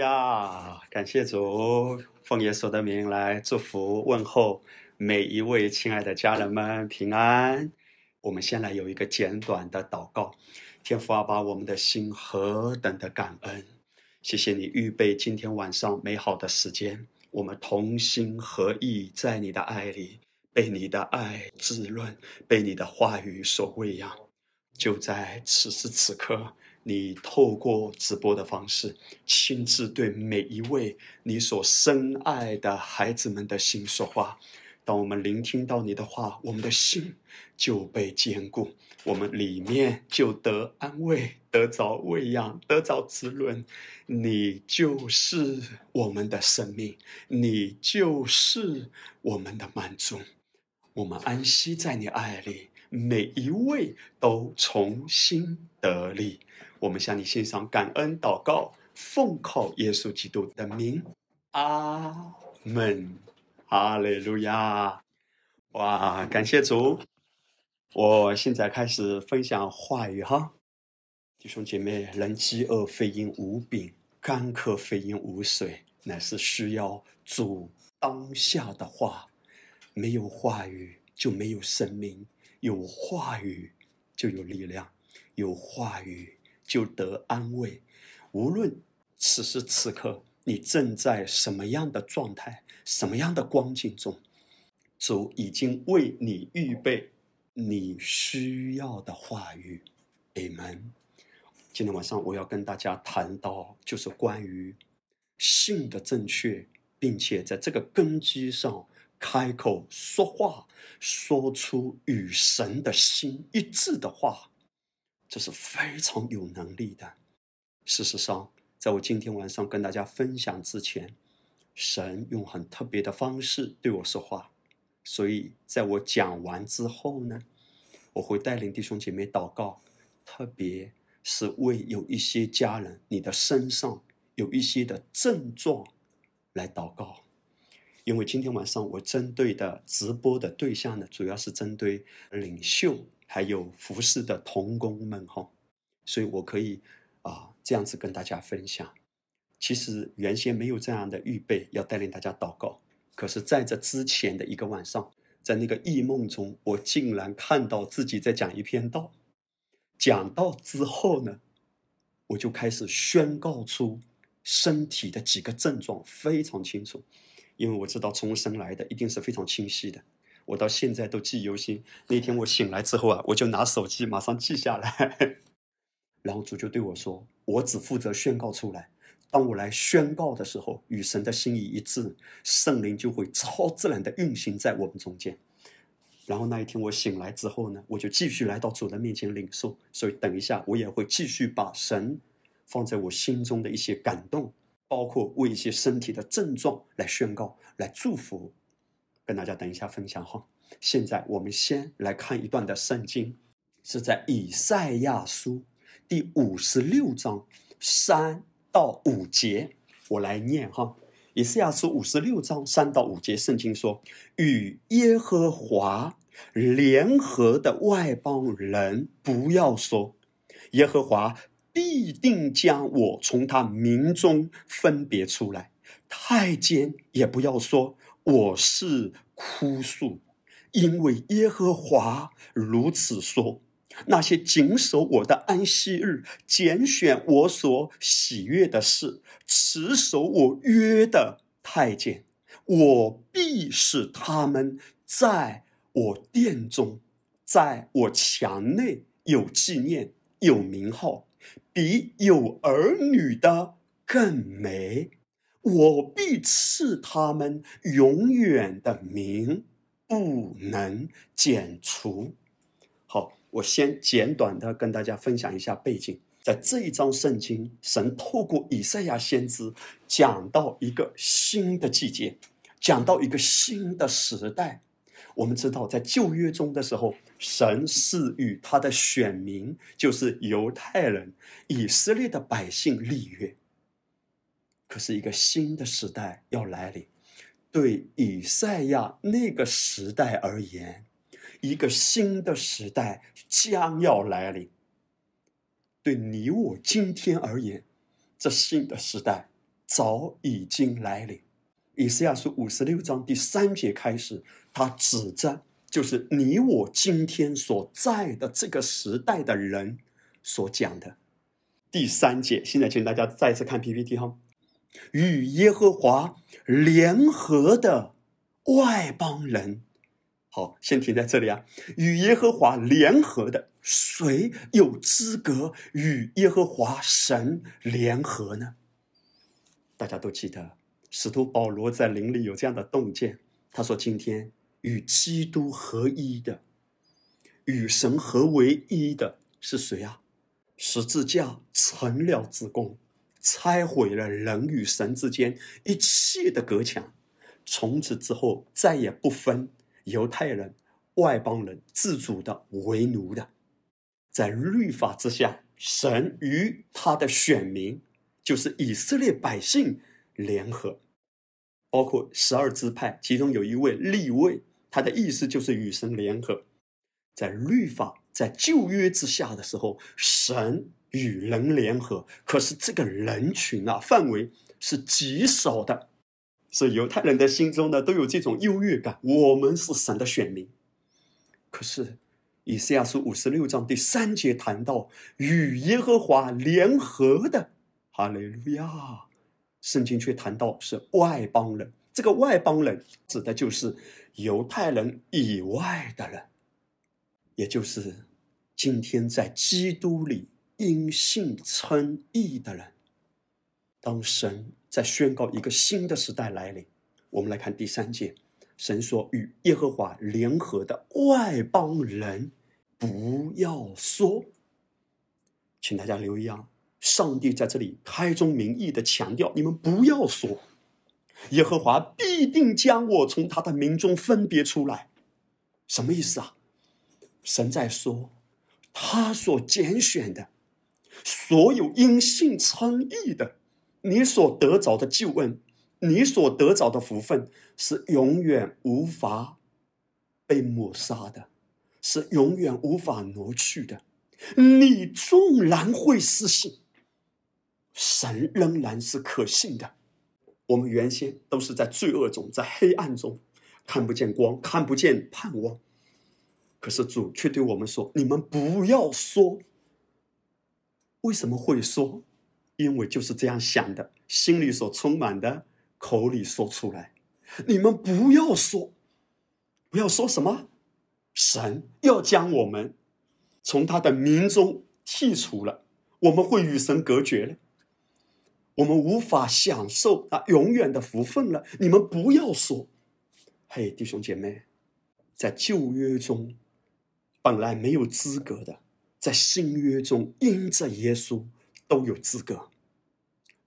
亚！感谢主，奉耶稣的名来祝福问候每一位亲爱的家人们平安。我们先来有一个简短的祷告。天父啊，把我们的心何等的感恩！谢谢你预备今天晚上美好的时间，我们同心合意在你的爱里，被你的爱滋润，被你的话语所喂养。就在此时此刻。你透过直播的方式，亲自对每一位你所深爱的孩子们的心说话。当我们聆听到你的话，我们的心就被坚固，我们里面就得安慰，得着喂养，得着滋润。你就是我们的生命，你就是我们的满足。我们安息在你爱里，每一位都重新得力。我们向你献上感恩祷告，奉靠耶稣基督的名，阿门，哈利路亚！哇，感谢主！我现在开始分享话语哈，弟兄姐妹，人饥饿非因无饼，干渴非因无水，乃是需要主当下的话。没有话语就没有生命，有话语就有力量，有话语。就得安慰。无论此时此刻你正在什么样的状态、什么样的光景中，主已经为你预备你需要的话语。Amen。今天晚上我要跟大家谈到，就是关于性的正确，并且在这个根基上开口说话，说出与神的心一致的话。这是非常有能力的。事实上，在我今天晚上跟大家分享之前，神用很特别的方式对我说话。所以，在我讲完之后呢，我会带领弟兄姐妹祷告，特别是为有一些家人，你的身上有一些的症状来祷告。因为今天晚上我针对的直播的对象呢，主要是针对领袖。还有服侍的童工们哈，所以我可以啊这样子跟大家分享。其实原先没有这样的预备，要带领大家祷告。可是在这之前的一个晚上，在那个异梦中，我竟然看到自己在讲一篇道。讲到之后呢，我就开始宣告出身体的几个症状非常清楚，因为我知道重生来的一定是非常清晰的。我到现在都记忆犹新。那天我醒来之后啊，我就拿手机马上记下来。然后主就对我说：“我只负责宣告出来。当我来宣告的时候，与神的心意一致，圣灵就会超自然的运行在我们中间。”然后那一天我醒来之后呢，我就继续来到主的面前领受。所以等一下我也会继续把神放在我心中的一些感动，包括为一些身体的症状来宣告、来祝福。跟大家等一下分享哈。现在我们先来看一段的圣经，是在以赛亚书第五十六章三到五节，我来念哈。以赛亚书五十六章三到五节，圣经说：“与耶和华联合的外邦人，不要说，耶和华必定将我从他民中分别出来。太监也不要说。”我是枯树，因为耶和华如此说：那些谨守我的安息日、拣选我所喜悦的事、持守我约的太监，我必使他们在我殿中，在我墙内有纪念、有名号，比有儿女的更美。我必赐他们永远的名，不能剪除。好，我先简短的跟大家分享一下背景。在这一章圣经，神透过以赛亚先知讲到一个新的季节，讲到一个新的时代。我们知道，在旧约中的时候，神是与他的选民，就是犹太人、以色列的百姓立约。可是，一个新的时代要来临，对以赛亚那个时代而言，一个新的时代将要来临。对你我今天而言，这新的时代早已经来临。以赛亚书五十六章第三节开始，他指着就是你我今天所在的这个时代的人所讲的。第三节，现在请大家再次看 PPT 哈，与耶和华联合的外邦人。好，先停在这里啊。与耶和华联合的，谁有资格与耶和华神联合呢？大家都记得，使徒保罗在灵里有这样的洞见，他说：“今天与基督合一的，与神合为一的是谁啊？”十字架成了之功，拆毁了人与神之间一切的隔墙。从此之后，再也不分犹太人、外邦人、自主的、为奴的。在律法之下，神与他的选民，就是以色列百姓联合，包括十二支派，其中有一位立位，他的意思就是与神联合。在律法。在旧约之下的时候，神与人联合，可是这个人群啊，范围是极少的。所以犹太人的心中呢，都有这种优越感，我们是神的选民。可是以赛亚书五十六章第三节谈到与耶和华联合的，哈利路亚！圣经却谈到是外邦人，这个外邦人指的就是犹太人以外的人，也就是。今天在基督里因信称义的人，当神在宣告一个新的时代来临，我们来看第三节，神说：“与耶和华联合的外邦人，不要说。”请大家留意啊，上帝在这里开宗明义的强调：你们不要说，耶和华必定将我从他的民中分别出来。什么意思啊？神在说。他所拣选的所有因信称义的，你所得着的救恩，你所得着的福分，是永远无法被抹杀的，是永远无法挪去的。你纵然会失信，神仍然是可信的。我们原先都是在罪恶中，在黑暗中，看不见光，看不见盼望。可是主却对我们说：“你们不要说。为什么会说？因为就是这样想的，心里所充满的，口里说出来。你们不要说，不要说什么？神要将我们从他的名中剔除了，我们会与神隔绝了，我们无法享受啊永远的福分了。你们不要说。嘿，弟兄姐妹，在旧约中。”本来没有资格的，在新约中因着耶稣都有资格。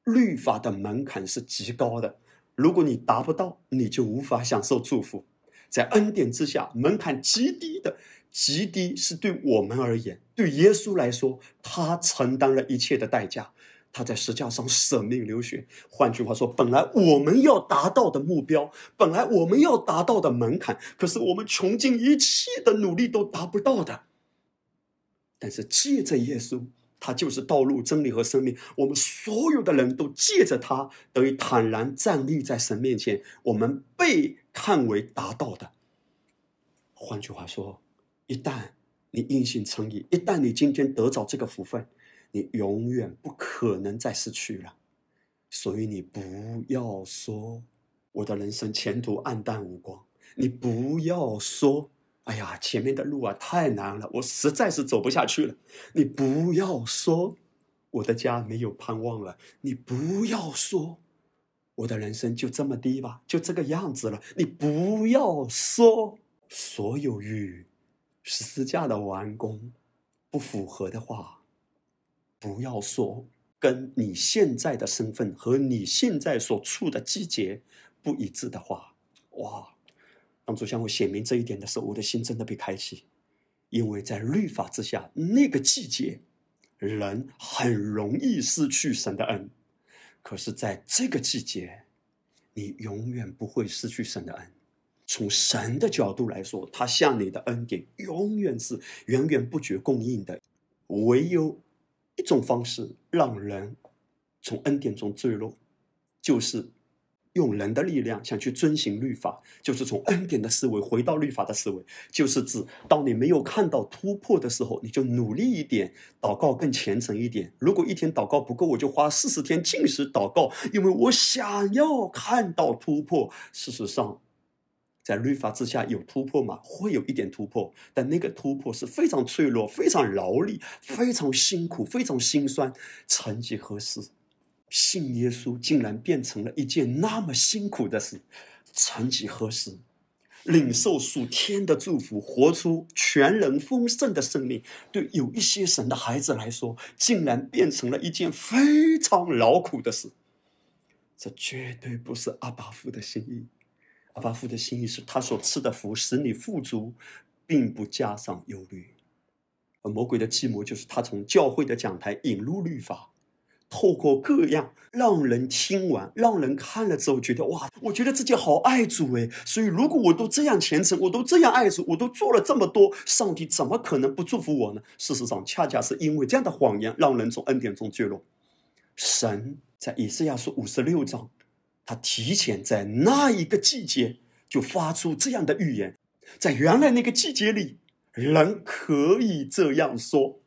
律法的门槛是极高的，如果你达不到，你就无法享受祝福。在恩典之下，门槛极低的，极低是对我们而言，对耶稣来说，他承担了一切的代价。他在石架上舍命流血。换句话说，本来我们要达到的目标，本来我们要达到的门槛，可是我们穷尽一切的努力都达不到的。但是借着耶稣，他就是道路、真理和生命。我们所有的人都借着他，得以坦然站立在神面前。我们被看为达到的。换句话说，一旦你因信称义，一旦你今天得着这个福分。你永远不可能再失去了，所以你不要说我的人生前途暗淡无光。你不要说，哎呀，前面的路啊太难了，我实在是走不下去了。你不要说我的家没有盼望了。你不要说我的人生就这么低吧，就这个样子了。你不要说所有与十字架的完工不符合的话。不要说跟你现在的身份和你现在所处的季节不一致的话。哇！当初向我显明这一点的时候，我的心真的被开启，因为在律法之下，那个季节人很容易失去神的恩；可是在这个季节，你永远不会失去神的恩。从神的角度来说，他向你的恩典永远是源源不绝供应的，唯有。一种方式让人从恩典中坠落，就是用人的力量想去遵行律法，就是从恩典的思维回到律法的思维，就是指当你没有看到突破的时候，你就努力一点，祷告更虔诚一点。如果一天祷告不够，我就花四十天进食祷告，因为我想要看到突破。事实上，在律法之下有突破吗？会有一点突破，但那个突破是非常脆弱、非常劳力、非常辛苦、非常心酸。曾几何时，信耶稣竟然变成了一件那么辛苦的事。曾几何时，领受属天的祝福，活出全人丰盛的生命，对有一些神的孩子来说，竟然变成了一件非常劳苦的事。这绝对不是阿巴夫的心意。阿巴父的心意是他所赐的福使你富足，并不加上忧虑。而魔鬼的计谋就是他从教会的讲台引入律法，透过各样让人听完、让人看了之后觉得哇，我觉得自己好爱主诶。所以如果我都这样虔诚，我都这样爱主，我都做了这么多，上帝怎么可能不祝福我呢？事实上，恰恰是因为这样的谎言，让人从恩典中坠落。神在以赛亚书五十六章。他提前在那一个季节就发出这样的预言，在原来那个季节里，人可以这样说：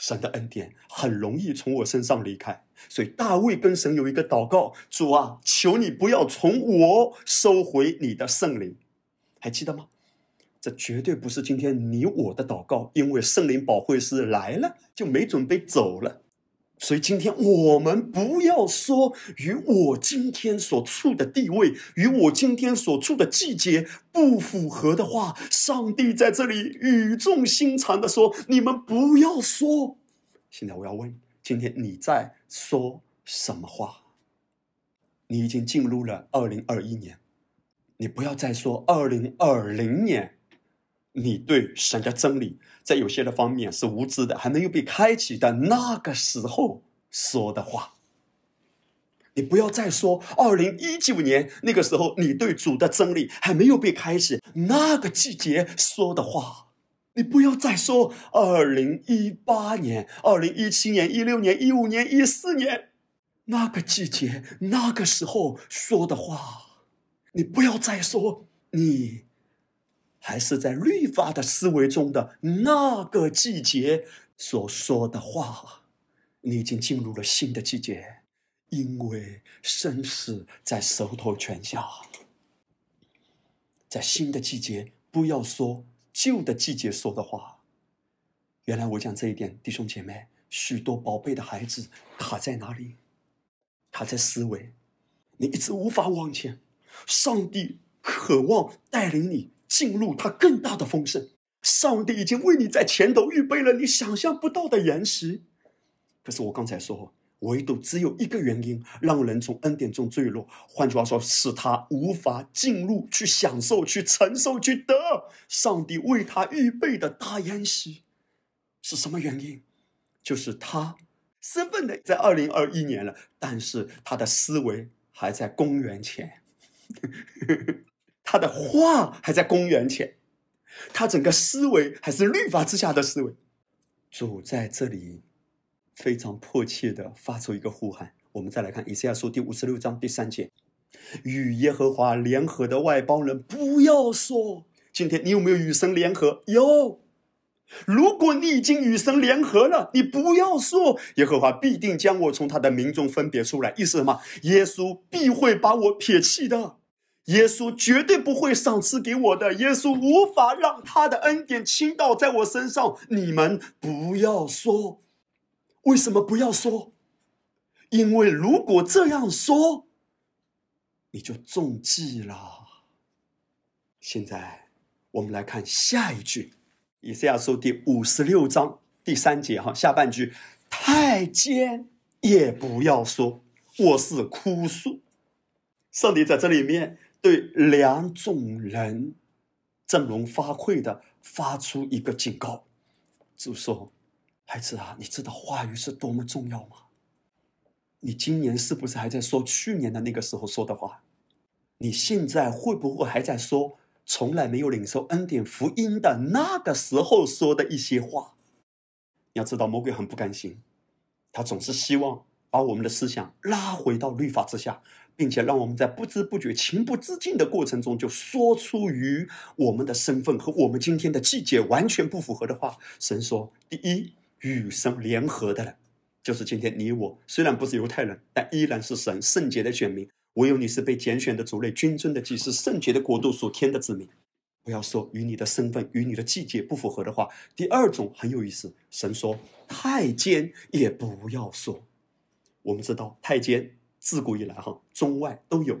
神的恩典很容易从我身上离开。所以大卫跟神有一个祷告：主啊，求你不要从我收回你的圣灵。还记得吗？这绝对不是今天你我的祷告，因为圣灵保会师来了就没准备走了。所以今天我们不要说与我今天所处的地位、与我今天所处的季节不符合的话。上帝在这里语重心长的说：“你们不要说。”现在我要问：今天你在说什么话？你已经进入了二零二一年，你不要再说二零二零年。你对神的真理，在有些的方面是无知的，还没有被开启的那个时候说的话。你不要再说二零一九年那个时候，你对主的真理还没有被开启那个季节说的话。你不要再说二零一八年、二零一七年、一六年、一五年、一四年那个季节那个时候说的话。你不要再说你。还是在律法的思维中的那个季节所说的话，你已经进入了新的季节，因为生死在手头权下。在新的季节，不要说旧的季节说的话。原来我讲这一点，弟兄姐妹，许多宝贝的孩子卡在哪里？卡在思维，你一直无法往前。上帝渴望带领你。进入他更大的丰盛，上帝已经为你在前头预备了你想象不到的岩石。可是我刚才说，唯独只有一个原因让人从恩典中坠落，换句话说，使他无法进入、去享受、去承受、去得上帝为他预备的大岩石，是什么原因？就是他身份的在二零二一年了，但是他的思维还在公元前。他的话还在公元前，他整个思维还是律法之下的思维。主在这里非常迫切的发出一个呼喊。我们再来看以赛亚书第五十六章第三节：与耶和华联合的外邦人，不要说。今天你有没有与神联合？有。如果你已经与神联合了，你不要说耶和华必定将我从他的民众分别出来。意思什么？耶稣必会把我撇弃的。耶稣绝对不会赏赐给我的，耶稣无法让他的恩典倾倒在我身上。你们不要说，为什么不要说？因为如果这样说，你就中计了。现在我们来看下一句，以赛亚书第五十六章第三节哈，下半句：太监也不要说我是枯树。上帝在这里面。对两种人振聋发聩的发出一个警告，就说：“孩子啊，你知道话语是多么重要吗？你今年是不是还在说去年的那个时候说的话？你现在会不会还在说从来没有领受恩典福音的那个时候说的一些话？你要知道，魔鬼很不甘心，他总是希望把我们的思想拉回到律法之下，并且让我们在不知不觉、情不自禁的过程中，就说出与我们的身份和我们今天的季节完全不符合的话。神说：“第一，与神联合的人，就是今天你我，虽然不是犹太人，但依然是神圣洁的选民。唯有你是被拣选的族类、君尊的祭司、圣洁的国度、属天的子民。不要说与你的身份、与你的季节不符合的话。第二种很有意思，神说：太监也不要说。”我们知道太监自古以来哈中外都有，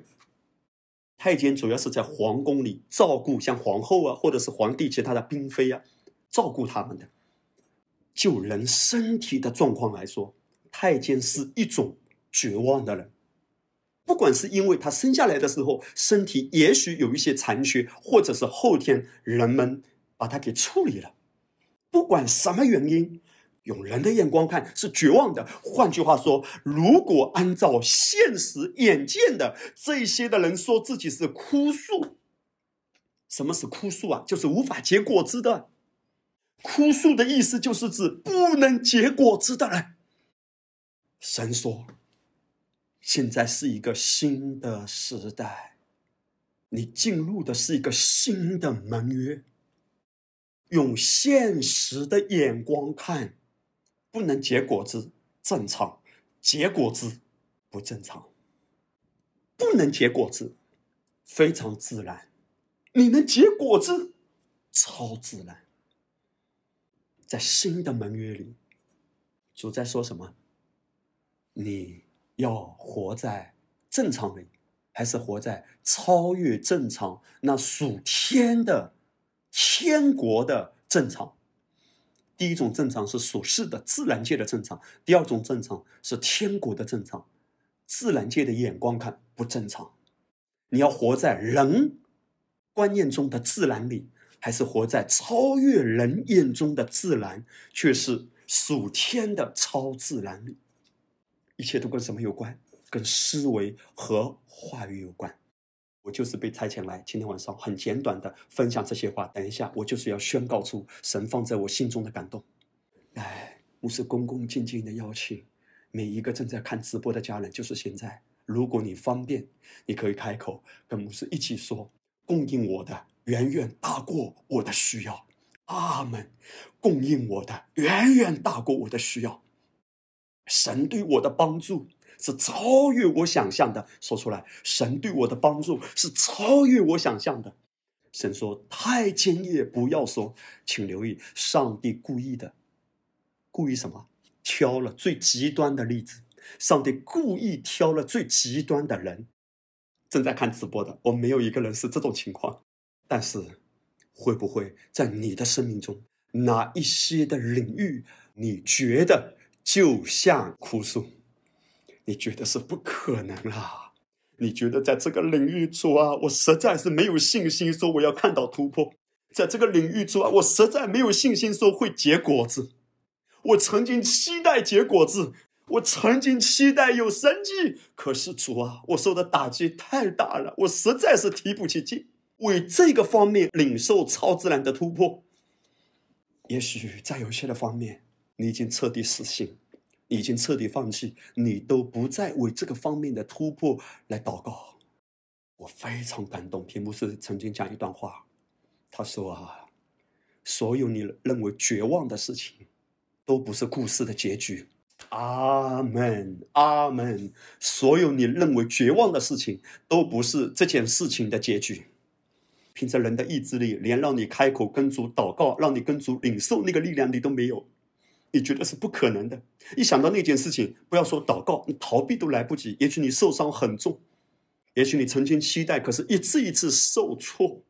太监主要是在皇宫里照顾像皇后啊，或者是皇帝其他的嫔妃啊，照顾他们的。就人身体的状况来说，太监是一种绝望的人，不管是因为他生下来的时候身体也许有一些残缺，或者是后天人们把他给处理了，不管什么原因。用人的眼光看是绝望的。换句话说，如果按照现实眼见的这些的人说自己是枯树，什么是枯树啊？就是无法结果子的。枯树的意思就是指不能结果子的人。神说，现在是一个新的时代，你进入的是一个新的门约。用现实的眼光看。不能结果子正常，结果子不正常。不能结果子非常自然，你能结果子超自然。在新的门约里，主在说什么？你要活在正常里，还是活在超越正常那属天的天国的正常？第一种正常是属世的自然界的正常，第二种正常是天国的正常。自然界的眼光看不正常，你要活在人观念中的自然里，还是活在超越人眼中的自然，却是属天的超自然里？一切都跟什么有关？跟思维和话语有关。我就是被差遣来，今天晚上很简短的分享这些话。等一下，我就是要宣告出神放在我心中的感动。来，牧师恭恭敬敬的邀请每一个正在看直播的家人，就是现在，如果你方便，你可以开口跟牧师一起说：供应我的远远大过我的需要。阿门。供应我的远远大过我的需要。神对我的帮助。是超越我想象的，说出来，神对我的帮助是超越我想象的。神说：“太监也不要说，请留意，上帝故意的，故意什么？挑了最极端的例子，上帝故意挑了最极端的人。正在看直播的，我没有一个人是这种情况，但是会不会在你的生命中，哪一些的领域，你觉得就像枯树？”你觉得是不可能啦？你觉得在这个领域中啊，我实在是没有信心说我要看到突破。在这个领域中啊，我实在没有信心说会结果子。我曾经期待结果子，我曾经期待有神迹，可是主啊，我受的打击太大了，我实在是提不起劲为这个方面领受超自然的突破。也许在有些的方面，你已经彻底死心。已经彻底放弃，你都不再为这个方面的突破来祷告，我非常感动。屏幕是曾经讲一段话，他说啊，所有你认为绝望的事情，都不是故事的结局。阿门，阿门。所有你认为绝望的事情，都不是这件事情的结局。凭着人的意志力，连让你开口跟主祷告，让你跟主领受那个力量，你都没有。你觉得是不可能的。一想到那件事情，不要说祷告，你逃避都来不及。也许你受伤很重，也许你曾经期待，可是一次一次受挫。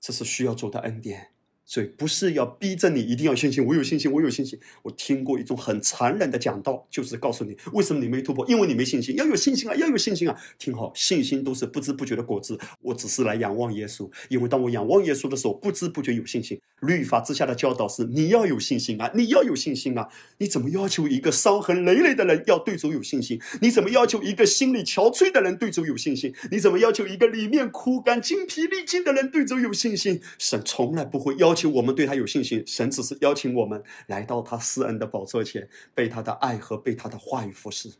这是需要做的恩典。所以不是要逼着你一定要信心，我有信心，我有信心。我听过一种很残忍的讲道，就是告诉你为什么你没突破，因为你没信心。要有信心啊，要有信心啊！听好，信心都是不知不觉的果子。我只是来仰望耶稣，因为当我仰望耶稣的时候，不知不觉有信心。律法之下的教导是你要有信心啊，你要有信心啊！你怎么要求一个伤痕累累的人要对主有信心？你怎么要求一个心里憔悴的人对主有信心？你怎么要求一个里面枯干、精疲力尽的人对主有信心？神从来不会要。求我们对他有信心，神只是邀请我们来到他施恩的宝座前，被他的爱和被他的话语服侍。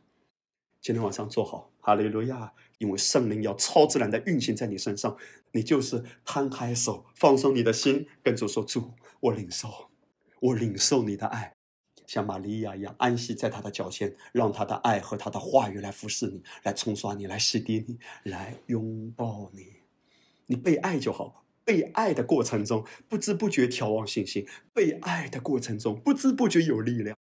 今天晚上做好，哈利路亚！因为圣灵要超自然的运行在你身上，你就是摊开手，放松你的心，跟主说：“主，我领受，我领受你的爱。”像玛利亚一样安息在他的脚前，让他的爱和他的话语来服侍你，来冲刷你，来洗涤你，来拥抱你。你被爱就好。被爱的过程中，不知不觉眺望信心；被爱的过程中，不知不觉有力量。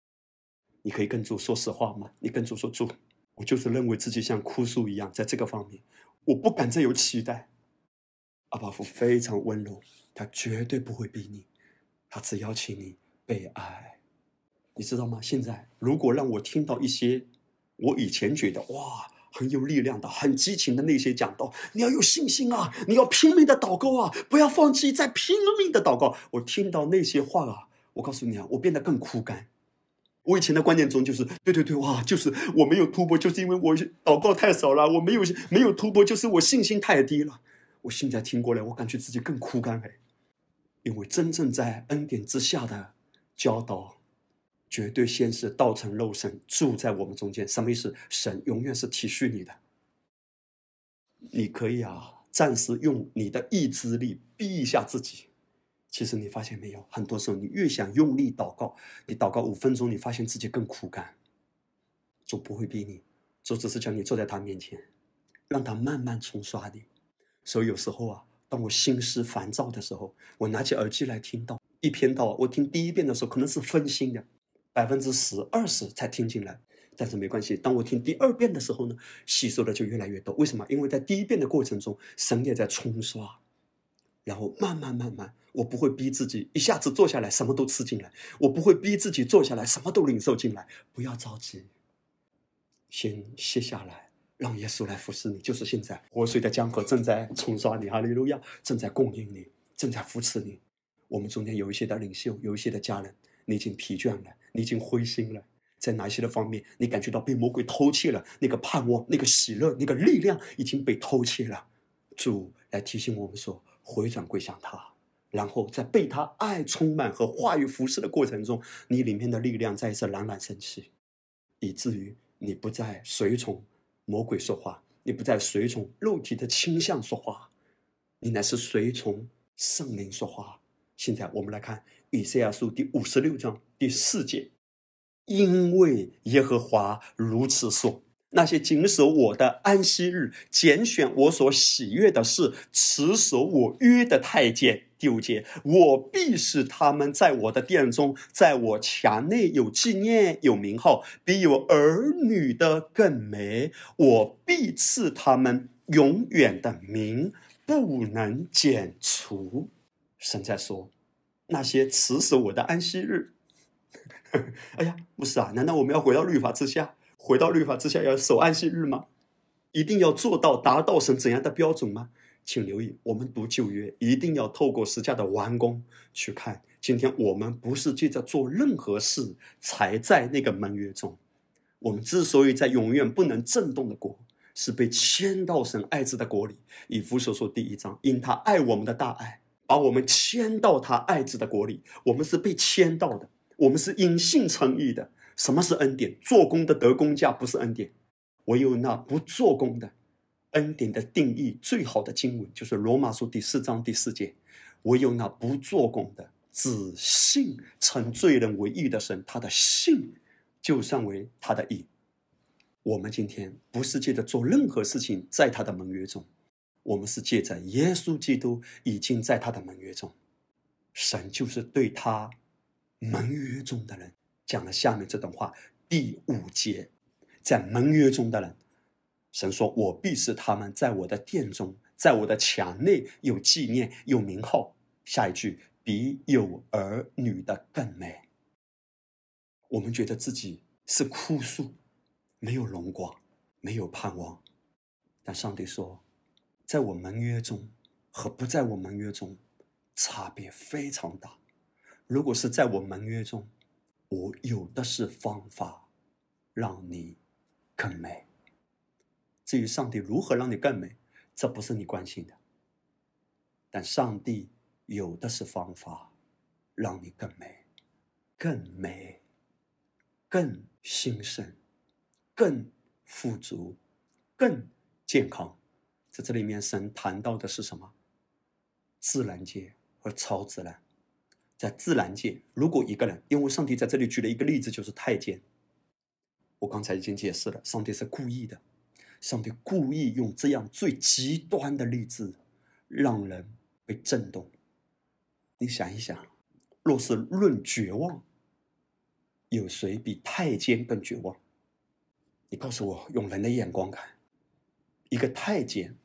你可以跟主说实话吗？你跟主说：“主，我就是认为自己像枯树一样，在这个方面，我不敢再有期待。”阿巴夫非常温柔，他绝对不会逼你，他只邀请你被爱。你知道吗？现在如果让我听到一些我以前觉得哇很有力量的、很激情的那些讲道，你要有信心啊，你要拼命的祷告啊，不要放弃，再拼命的祷告。我听到那些话啊，我告诉你啊，我变得更枯干。我以前的观念中就是，对对对，哇，就是我没有突破，就是因为我祷告太少了，我没有没有突破，就是我信心太低了。我现在听过来，我感觉自己更枯干哎，因为真正在恩典之下的教导。绝对先是道成肉身住在我们中间，什么意思？神永远是体恤你的。你可以啊，暂时用你的意志力逼一下自己。其实你发现没有，很多时候你越想用力祷告，你祷告五分钟，你发现自己更苦干。主不会逼你，主只是叫你坐在他面前，让他慢慢冲刷你。所以有时候啊，当我心思烦躁的时候，我拿起耳机来听到一篇道，我听第一遍的时候可能是分心的。百分之十、二十才听进来，但是没关系。当我听第二遍的时候呢，吸收的就越来越多。为什么？因为在第一遍的过程中，神也在冲刷，然后慢慢慢慢，我不会逼自己一下子坐下来什么都吃进来，我不会逼自己坐下来什么都领受进来。不要着急，先歇下来，让耶稣来服侍你。就是现在，活水的江河正在冲刷你，哈利路亚，正在供应你，正在扶持你。我们中间有一些的领袖，有一些的家人。你已经疲倦了，你已经灰心了，在哪些的方面，你感觉到被魔鬼偷窃了？那个盼望、那个喜乐、那个力量已经被偷窃了。主来提醒我们说：回转归向他，然后在被他爱充满和话语服侍的过程中，你里面的力量再一次冉冉升起，以至于你不再随从魔鬼说话，你不再随从肉体的倾向说话，你乃是随从圣灵说话。现在我们来看。以赛亚书第五十六章第四节，因为耶和华如此说：那些谨守我的安息日、拣选我所喜悦的事、持守我约的太监，第五节，我必使他们在我的殿中，在我墙内有纪念、有名号，比有儿女的更美。我必赐他们永远的名，不能剪除。神在说。那些持守我的安息日，哎呀，不是啊？难道我们要回到律法之下？回到律法之下要守安息日吗？一定要做到达到神怎样的标准吗？请留意，我们读旧约一定要透过十架的完工去看。今天我们不是借着做任何事才在那个盟约中。我们之所以在永远不能震动的国，是被迁到神爱子的国里。以弗所说第一章，因他爱我们的大爱。把我们迁到他爱子的国里，我们是被迁到的，我们是因信称义的。什么是恩典？做工的得工价不是恩典，唯有那不做工的。恩典的定义最好的经文就是罗马书第四章第四节，唯有那不做工的，只信称罪人为义的神，他的信就算为他的义。我们今天不是借着做任何事情，在他的盟约中。我们是借着耶稣基督已经在他的盟约中，神就是对他盟约中的人讲了下面这段话。第五节，在盟约中的人，神说：“我必是他们在我的殿中，在我的墙内有纪念，有名号。”下一句，比有儿女的更美。我们觉得自己是枯树，没有荣光，没有盼望，但上帝说。在我盟约中和不在我盟约中，差别非常大。如果是在我盟约中，我有的是方法让你更美。至于上帝如何让你更美，这不是你关心的。但上帝有的是方法让你更美、更美、更兴盛、更富足、更健康。在这里面，神谈到的是什么？自然界和超自然。在自然界，如果一个人，因为上帝在这里举了一个例子，就是太监。我刚才已经解释了，上帝是故意的，上帝故意用这样最极端的例子，让人被震动。你想一想，若是论绝望，有谁比太监更绝望？你告诉我，用人的眼光看，一个太监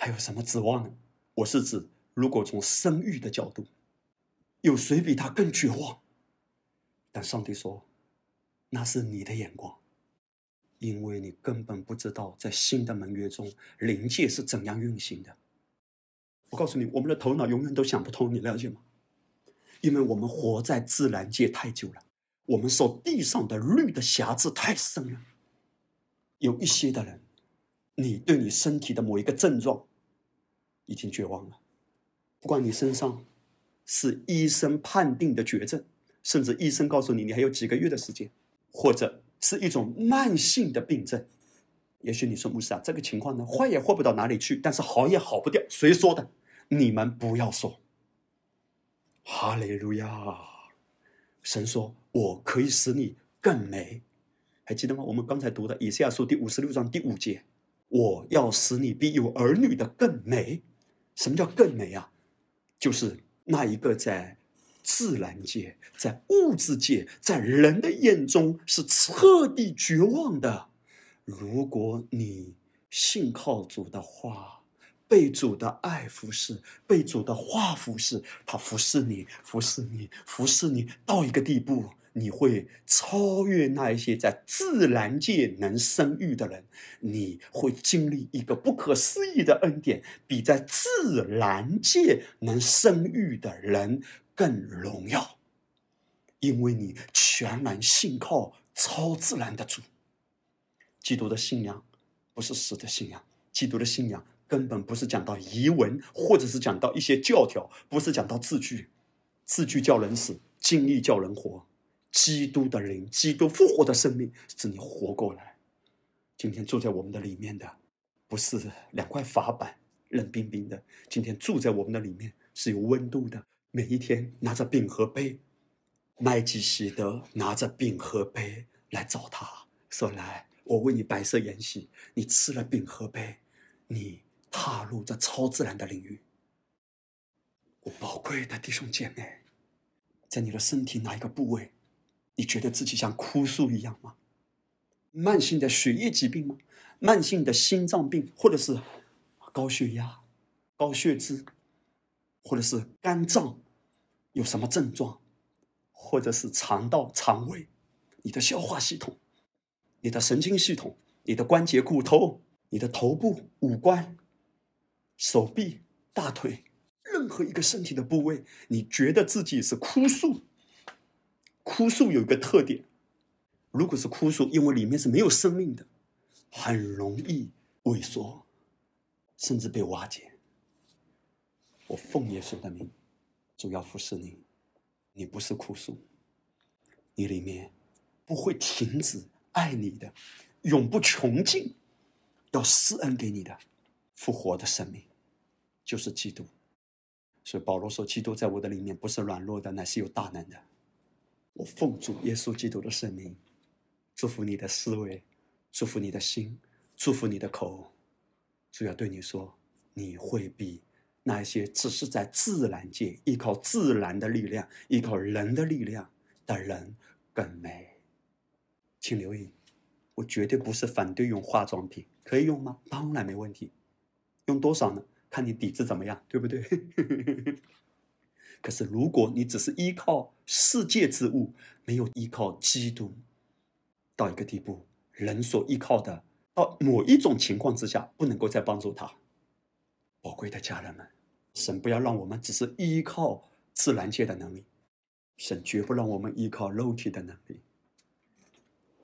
还有什么指望呢？我是指，如果从生育的角度。有谁比他更绝望？但上帝说：“那是你的眼光，因为你根本不知道在新的盟约中灵界是怎样运行的。”我告诉你，我们的头脑永远都想不通，你了解吗？因为我们活在自然界太久了，我们受地上的律的辖制太深了。有一些的人，你对你身体的某一个症状已经绝望了，不管你身上。是医生判定的绝症，甚至医生告诉你你还有几个月的时间，或者是一种慢性的病症。也许你说牧师啊，这个情况呢，坏也坏不到哪里去，但是好也好不掉。谁说的？你们不要说。哈利路亚！神说：“我可以使你更美。”还记得吗？我们刚才读的以赛亚书第五十六章第五节：“我要使你比有儿女的更美。”什么叫更美啊？就是。那一个在自然界、在物质界、在人的眼中是彻底绝望的。如果你信靠主的话，被主的爱服侍，被主的话服侍，他服侍你，服侍你，服侍你到一个地步。你会超越那一些在自然界能生育的人，你会经历一个不可思议的恩典，比在自然界能生育的人更荣耀，因为你全然信靠超自然的主。基督的信仰不是死的信仰，基督的信仰根本不是讲到遗文，或者是讲到一些教条，不是讲到字句，字句叫人死，经历叫人活。基督的灵，基督复活的生命，使你活过来。今天住在我们的里面的，不是两块法板冷冰冰的。今天住在我们的里面是有温度的。每一天拿着饼和杯，麦基喜德拿着饼和杯来找他，说：“来，我为你摆设筵席。你吃了饼和杯，你踏入这超自然的领域。我宝贵的弟兄姐妹，在你的身体哪一个部位？”你觉得自己像枯树一样吗？慢性的血液疾病吗？慢性的心脏病，或者是高血压、高血脂，或者是肝脏有什么症状，或者是肠道、肠胃、你的消化系统、你的神经系统、你的关节、骨头、你的头部、五官、手臂、大腿，任何一个身体的部位，你觉得自己是枯树？枯树有一个特点，如果是枯树，因为里面是没有生命的，很容易萎缩，甚至被瓦解。我奉耶稣的名，主要服侍你，你不是枯树，你里面不会停止爱你的，永不穷尽，要施恩给你的复活的生命，就是基督。所以保罗说：“基督在我的里面不是软弱的，乃是有大能的。”我奉主耶稣基督的圣名，祝福你的思维，祝福你的心，祝福你的口。主要对你说，你会比那些只是在自然界依靠自然的力量、依靠人的力量的人更美。请留意，我绝对不是反对用化妆品，可以用吗？当然没问题。用多少呢？看你底子怎么样，对不对？可是，如果你只是依靠世界之物，没有依靠基督，到一个地步，人所依靠的，到某一种情况之下，不能够再帮助他。宝贵的家人们，神不要让我们只是依靠自然界的能力，神绝不让我们依靠肉体的能力，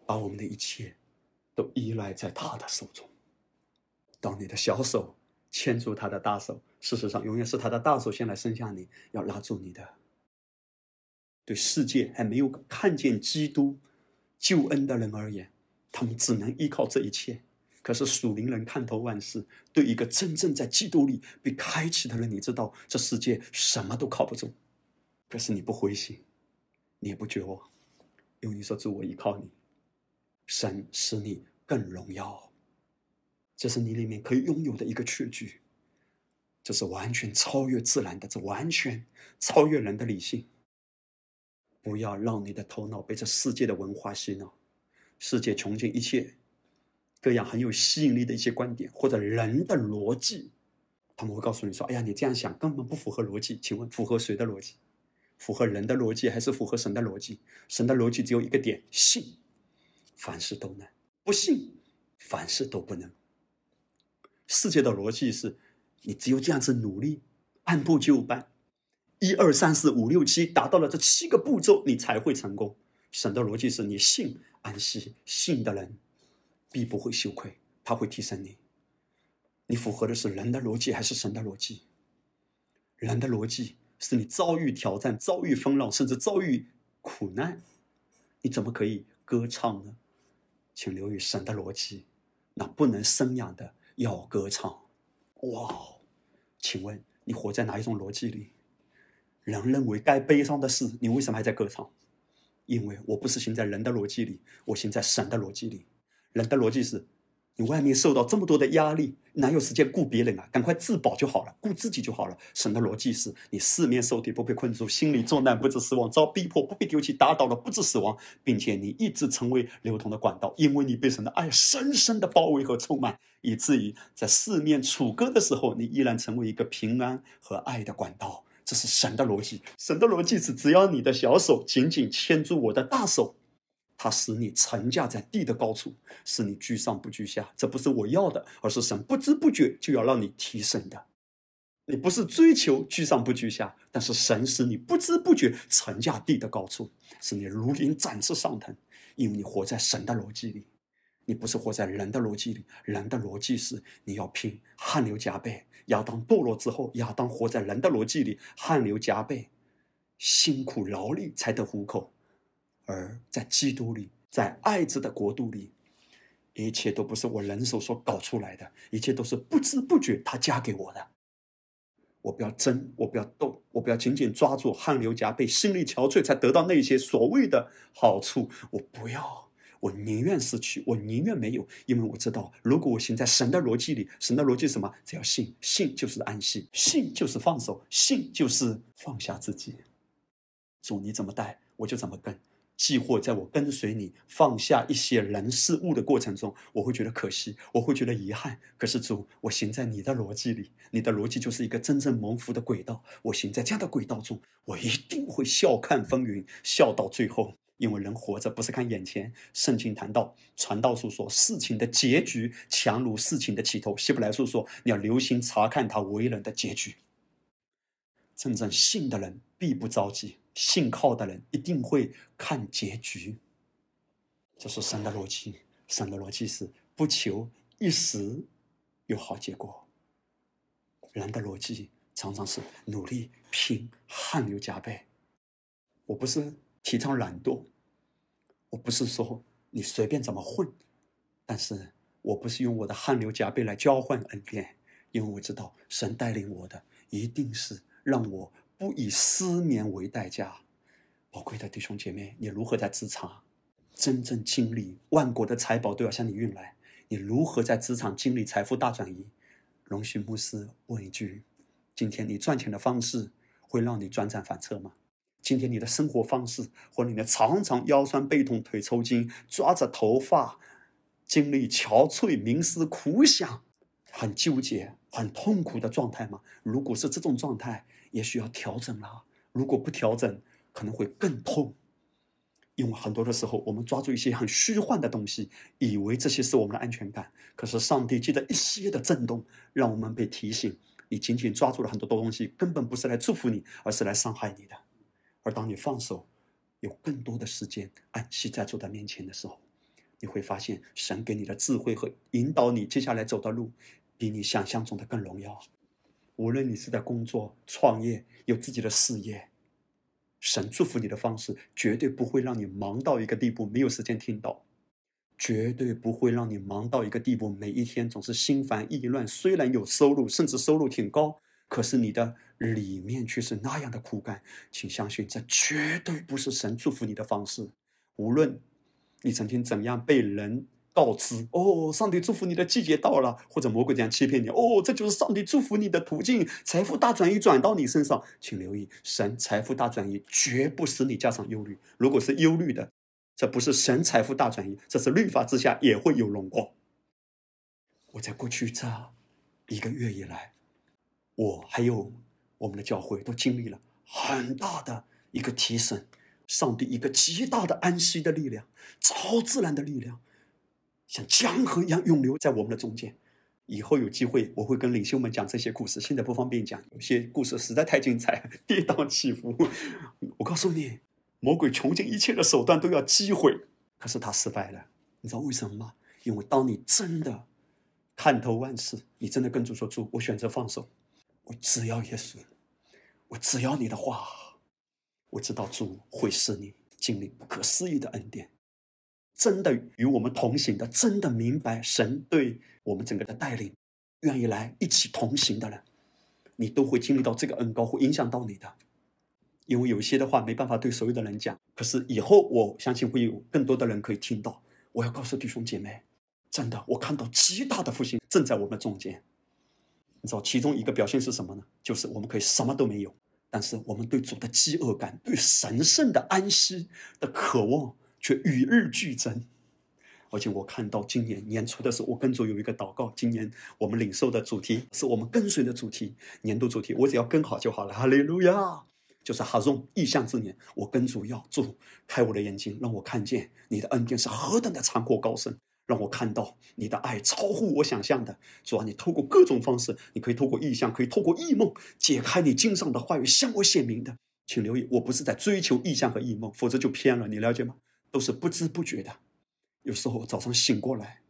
把我们的一切都依赖在他的手中。当你的小手。牵住他的大手，事实上，永远是他的大手先来伸向你，要拉住你的。对世界还没有看见基督救恩的人而言，他们只能依靠这一切。可是属灵人看透万事，对一个真正在基督里被开启的人，你知道这世界什么都靠不住。可是你不灰心，你也不绝望，因为你说主，我依靠你，神使你更荣耀。这是你里面可以拥有的一个确据，这是完全超越自然的，这完全超越人的理性。不要让你的头脑被这世界的文化洗脑，世界穷尽一切各样很有吸引力的一些观点或者人的逻辑，他们会告诉你说：“哎呀，你这样想根本不符合逻辑。”请问符合谁的逻辑？符合人的逻辑还是符合神的逻辑？神的逻辑只有一个点：信，凡事都能；不信，凡事都不能。世界的逻辑是：你只有这样子努力，按部就班。一二三四五六七，达到了这七个步骤，你才会成功。神的逻辑是你信安息，信的人必不会羞愧，他会提升你。你符合的是人的逻辑还是神的逻辑？人的逻辑是你遭遇挑战、遭遇风浪，甚至遭遇苦难，你怎么可以歌唱呢？请留意神的逻辑，那不能生养的要歌唱。哇，请问你活在哪一种逻辑里？人认为该悲伤的事，你为什么还在歌唱？因为我不是行在人的逻辑里，我行在神的逻辑里。人的逻辑是，你外面受到这么多的压力，哪有时间顾别人啊？赶快自保就好了，顾自己就好了。神的逻辑是你四面受敌不被困住，心里作难不致死亡，遭逼迫不被丢弃，打倒了不致死亡，并且你一直成为流通的管道，因为你被神的爱深深的包围和充满，以至于在四面楚歌的时候，你依然成为一个平安和爱的管道。这是神的逻辑，神的逻辑是：只要你的小手紧紧牵住我的大手，它使你沉架在地的高处，使你居上不居下。这不是我要的，而是神不知不觉就要让你提升的。你不是追求居上不居下，但是神使你不知不觉沉架地的高处，使你如鹰展翅上腾，因为你活在神的逻辑里。你不是活在人的逻辑里，人的逻辑是你要拼，汗流浃背。亚当堕落之后，亚当活在人的逻辑里，汗流浃背，辛苦劳力才得糊口；而在基督里，在爱子的国度里，一切都不是我人手所搞出来的，一切都是不知不觉他加给我的。我不要争，我不要斗，我不要紧紧抓住汗流浃背、心力憔悴才得到那些所谓的好处，我不要。我宁愿失去，我宁愿没有，因为我知道，如果我行在神的逻辑里，神的逻辑是什么？只要信，信就是安息，信就是放手，信就是放下自己。主你怎么带，我就怎么跟。既或在我跟随你放下一些人事物的过程中，我会觉得可惜，我会觉得遗憾。可是主，我行在你的逻辑里，你的逻辑就是一个真正蒙福的轨道。我行在这样的轨道中，我一定会笑看风云，笑到最后。因为人活着不是看眼前，圣经谈到传道书说事情的结局强如事情的起头。希伯来书说你要留心查看他为人的结局。真正信的人必不着急，信靠的人一定会看结局。这是神的逻辑，神的逻辑是不求一时有好结果。人的逻辑常常是努力拼，汗流浃背。我不是。提倡懒惰，我不是说你随便怎么混，但是我不是用我的汗流浃背来交换恩典，因为我知道神带领我的一定是让我不以失眠为代价。宝贵的弟兄姐妹，你如何在职场真正经历万国的财宝都要向你运来？你如何在职场经历财富大转移？容许牧师问一句：今天你赚钱的方式会让你转战反侧吗？今天你的生活方式，或你的常常腰酸背痛、腿抽筋、抓着头发、经历憔悴、冥思苦想、很纠结、很痛苦的状态吗？如果是这种状态，也需要调整了。如果不调整，可能会更痛。因为很多的时候，我们抓住一些很虚幻的东西，以为这些是我们的安全感。可是上帝记得一些的震动，让我们被提醒：你紧紧抓住了很多多东西，根本不是来祝福你，而是来伤害你的。而当你放手，有更多的时间安息在主的面前的时候，你会发现神给你的智慧和引导你接下来走的路，比你想象中的更荣耀。无论你是在工作、创业、有自己的事业，神祝福你的方式绝对不会让你忙到一个地步，没有时间听到；绝对不会让你忙到一个地步，每一天总是心烦意乱。虽然有收入，甚至收入挺高，可是你的里面却是那样的枯干。请相信，这绝对不是神祝福你的方式。无论你曾经怎样被人。告知哦，上帝祝福你的季节到了，或者魔鬼这样欺骗你哦，这就是上帝祝福你的途径，财富大转移转到你身上，请留意，神财富大转移绝不使你加上忧虑。如果是忧虑的，这不是神财富大转移，这是律法之下也会有荣光。我在过去这一个月以来，我还有我们的教会都经历了很大的一个提升，上帝一个极大的安息的力量，超自然的力量。像江河一样涌流在我们的中间。以后有机会，我会跟领袖们讲这些故事。现在不方便讲，有些故事实在太精彩，跌宕起伏。我告诉你，魔鬼穷尽一切的手段都要击毁，可是他失败了。你知道为什么吗？因为当你真的看透万事，你真的跟主说：“主，我选择放手，我只要耶稣，我只要你的话。”我知道主会使你经历不可思议的恩典。真的与我们同行的，真的明白神对我们整个的带领，愿意来一起同行的人，你都会经历到这个恩高，会影响到你的。因为有些的话没办法对所有的人讲，可是以后我相信会有更多的人可以听到。我要告诉弟兄姐妹，真的，我看到极大的复兴正在我们中间。你知道其中一个表现是什么呢？就是我们可以什么都没有，但是我们对主的饥饿感，对神圣的安息的渴望。却与日俱增，而且我看到今年年初的时候，我跟主有一个祷告。今年我们领受的主题是我们跟随的主题，年度主题，我只要跟好就好了。哈利路亚，就是哈中意象之年，我跟主要主开我的眼睛，让我看见你的恩典是何等的长阔高深，让我看到你的爱超乎我想象的。主啊，你透过各种方式，你可以透过意象，可以透过异梦，解开你经上的话语，向我显明的。请留意，我不是在追求意象和异梦，否则就偏了。你了解吗？都是不知不觉的，有时候早上醒过来，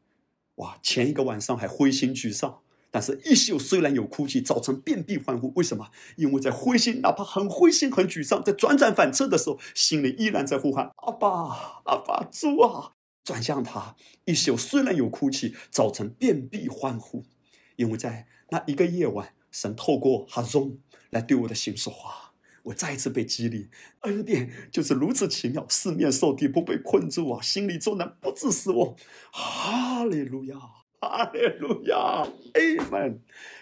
哇，前一个晚上还灰心沮丧，但是一宿虽然有哭泣，早晨遍地欢呼。为什么？因为在灰心，哪怕很灰心、很沮丧，在转转反侧的时候，心里依然在呼喊：“阿爸，阿爸，主啊！”转向他，一宿虽然有哭泣，早晨遍地欢呼，因为在那一个夜晚，神透过哈中来对我的心说话。我再一次被激励，恩典就是如此奇妙，四面受敌不被困住啊，心里作难不致失望。哈利路亚，哈利路亚，Amen。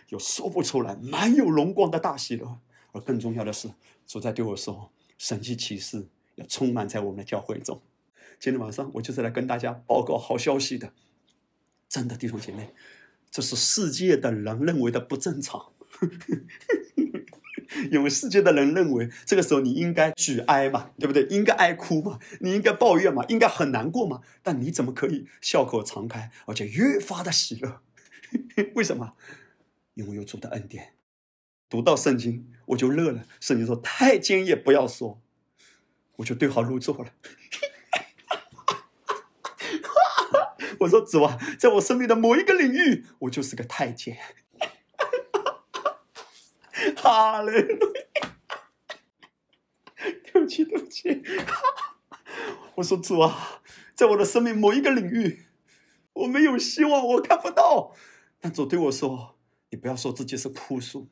有说不出来、满有荣光的大喜乐，而更重要的是，主在对我说，神迹奇事要充满在我们的教会中。今天晚上我就是来跟大家报告好消息的，真的弟兄姐妹，这是世界的人认为的不正常。因为世界的人认为，这个时候你应该举哀嘛，对不对？应该哀哭嘛，你应该抱怨嘛，应该很难过嘛。但你怎么可以笑口常开，而且越发的喜乐？为什么？因为有主的恩典。读到圣经，我就乐了。圣经说：“太监也不要说。”我就对号入座了。我说：“主啊，在我生命的某一个领域，我就是个太监。”哈嘞，对不起，对不起。我说主啊，在我的生命某一个领域，我没有希望，我看不到。但主对我说：“你不要说自己是枯树，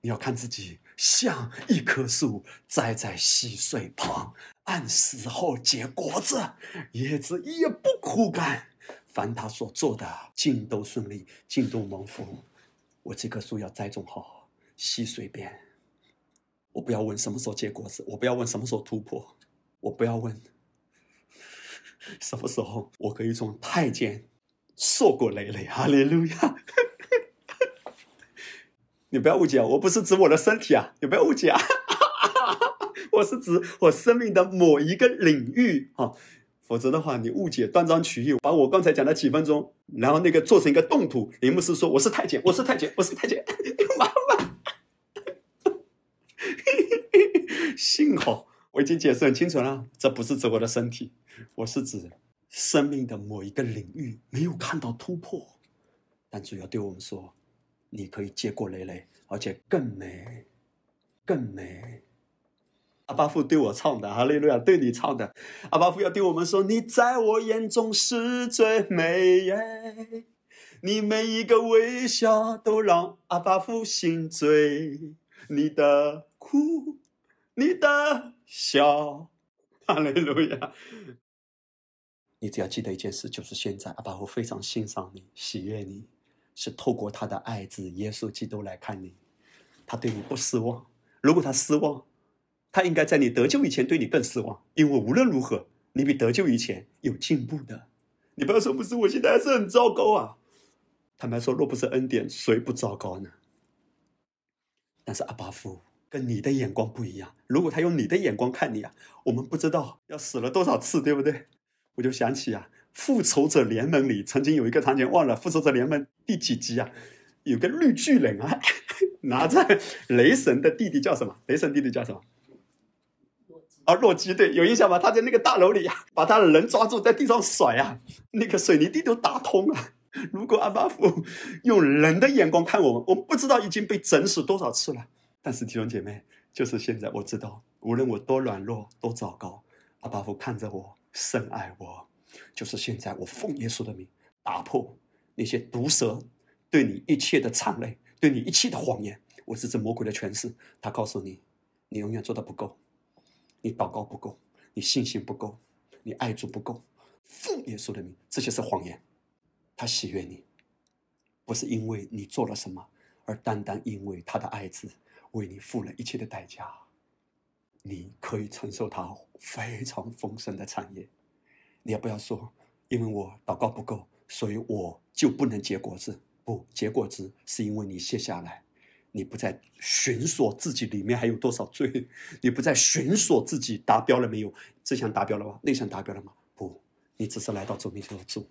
你要看自己像一棵树栽在溪水旁，按时候结果子，叶子也不枯干。凡他所做的，尽都顺利，尽都蒙福。”我这棵树要栽种好，溪水边。我不要问什么时候结果子，我不要问什么时候突破，我不要问什么时候我可以从太监硕果累累。哈利路亚！你不要误解，我不是指我的身体啊，你不要误解啊，我是指我生命的某一个领域啊。否则的话，你误解、断章取义，把我刚才讲的几分钟，然后那个做成一个动图。林牧师说：“我是太监，我是太监，我是太监。” 幸好我已经解释很清楚了，这不是指我的身体，我是指生命的某一个领域没有看到突破，但主要对我们说：“你可以接过累累，而且更美，更美。”阿巴父对我唱的，哈利路亚，对你唱的。阿巴父要对我们说：“你在我眼中是最美耶，你每一个微笑都让阿巴父心醉。你的哭，你的笑，哈利路亚。你只要记得一件事，就是现在阿巴父非常欣赏你，喜悦你，是透过他的爱子耶稣基督来看你，他对你不失望。如果他失望，他应该在你得救以前对你更失望，因为无论如何，你比得救以前有进步的。你不要说不是，我现在还是很糟糕啊。坦白说，若不是恩典，谁不糟糕呢？但是阿巴夫你的眼光不一样。如果他用你的眼光看你啊，我们不知道要死了多少次，对不对？我就想起啊，《复仇者联盟》里曾经有一个场景，忘了《复仇者联盟》第几集啊？有个绿巨人啊，拿着雷神的弟弟叫什么？雷神弟弟叫什么？啊，洛基对，有印象吗？他在那个大楼里啊，把他的人抓住，在地上甩啊，那个水泥地都打通了。如果阿巴夫用人的眼光看我们，我们不知道已经被整死多少次了。但是弟兄姐妹，就是现在，我知道，无论我多软弱、多糟糕，阿巴夫看着我，深爱我。就是现在，我奉耶稣的名，打破那些毒蛇对你一切的谄媚，对你一切的谎言。我是这魔鬼的权势，他告诉你，你永远做的不够。你祷告不够，你信心不够，你爱主不够，奉耶稣的名，这些是谎言。他喜悦你，不是因为你做了什么，而单单因为他的爱子为你付了一切的代价。你可以承受他非常丰盛的产业。你也不要说，因为我祷告不够，所以我就不能结果子。不，结果子是因为你卸下来。你不再寻索自己里面还有多少罪，你不再寻索自己达标了没有，这项达标了吗？那项达标了吗？不，你只是来到主面前说：“主，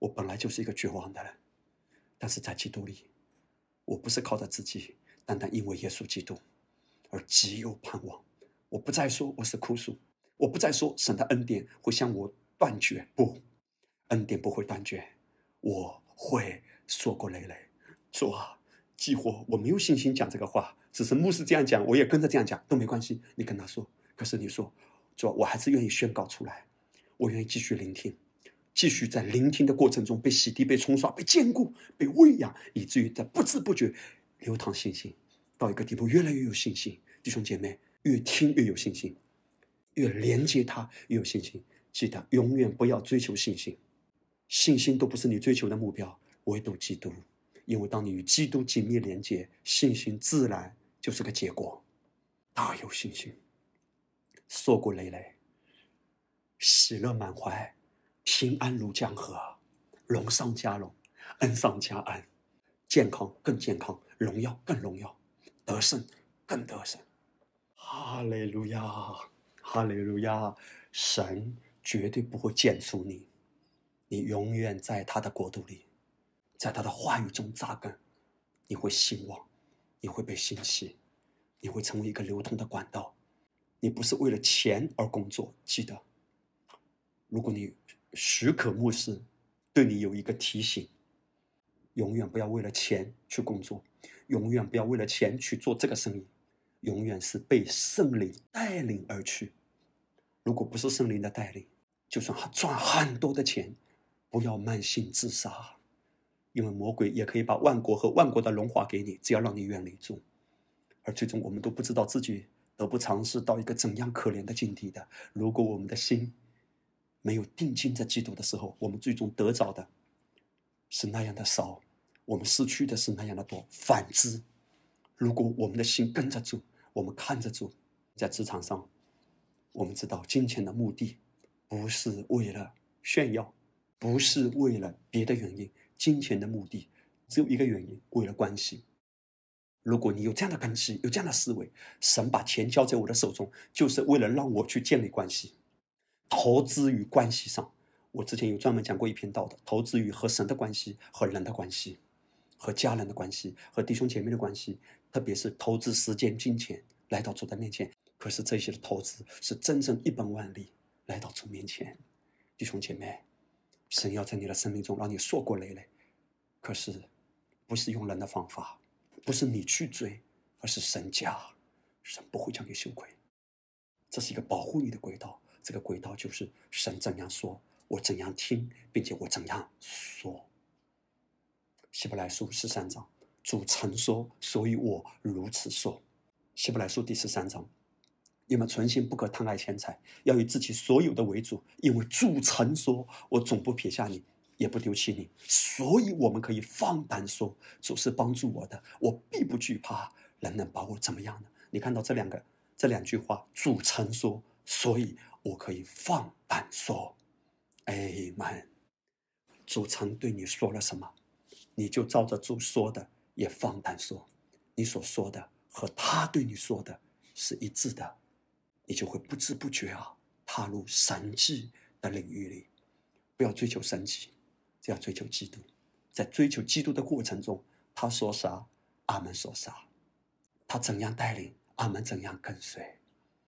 我本来就是一个绝望的人，但是在基督里，我不是靠着自己，单单因为耶稣基督而极有盼望。我不再说我是枯树，我不再说神的恩典会向我断绝，不，恩典不会断绝，我会硕果累累。主啊！激活，我没有信心讲这个话，只是牧师这样讲，我也跟着这样讲都没关系。你跟他说，可是你说，主，我还是愿意宣告出来，我愿意继续聆听，继续在聆听的过程中被洗涤、被冲刷、被坚固、被喂养，以至于在不知不觉流淌信心，到一个地步越来越有信心。弟兄姐妹，越听越有信心，越连接他越有信心。记得永远不要追求信心，信心都不是你追求的目标，唯独基督。因为当你与基督紧密连接，信心自然就是个结果。大有信心，硕果累累，喜乐满怀，平安如江河，荣上加荣，恩上加恩，健康更健康，荣耀更荣耀，得胜更得胜。哈利路亚，哈利路亚！神绝对不会剪除你，你永远在他的国度里。在他的话语中扎根，你会兴旺，你会被兴起，你会成为一个流通的管道。你不是为了钱而工作，记得，如果你许可牧师对你有一个提醒，永远不要为了钱去工作，永远不要为了钱去做这个生意，永远是被圣灵带领而去。如果不是圣灵的带领，就算他赚很多的钱，不要慢性自杀。因为魔鬼也可以把万国和万国的荣华给你，只要让你远离主。而最终，我们都不知道自己得不偿失到一个怎样可怜的境地的。如果我们的心没有定睛在基督的时候，我们最终得着的是那样的少，我们失去的是那样的多。反之，如果我们的心跟着主，我们看着主，在职场上，我们知道金钱的目的不是为了炫耀，不是为了别的原因。金钱的目的只有一个原因，为了关系。如果你有这样的根基，有这样的思维，神把钱交在我的手中，就是为了让我去建立关系。投资与关系上，我之前有专门讲过一篇道的，投资于和神的关系、和人的关系、和家人的关系、和弟兄姐妹的关系，特别是投资时间、金钱来到主的面前。可是这些的投资是真正一本万利来到主面前，弟兄姐妹。神要在你的生命中让你硕果累累，可是不是用人的方法，不是你去追，而是神加，神不会叫你羞愧。这是一个保护你的轨道。这个轨道就是神怎样说，我怎样听，并且我怎样说。希伯来书十三章，主曾说，所以我如此说。希伯来书第十三章，你们存心不可贪爱钱财，要以自己所有的为主，因为主曾说，我总不撇下你，也不丢弃你。所以我们可以放胆说，主是帮助我的，我必不惧怕，人能把我怎么样呢？你看到这两个这两句话，主曾说，所以。我可以放胆说，哎们，主曾对你说了什么，你就照着主说的也放胆说，你所说的和他对你说的是一致的，你就会不知不觉啊踏入神迹的领域里。不要追求神迹，只要追求基督。在追求基督的过程中，他说啥，阿门说啥；他怎样带领，阿门怎样跟随。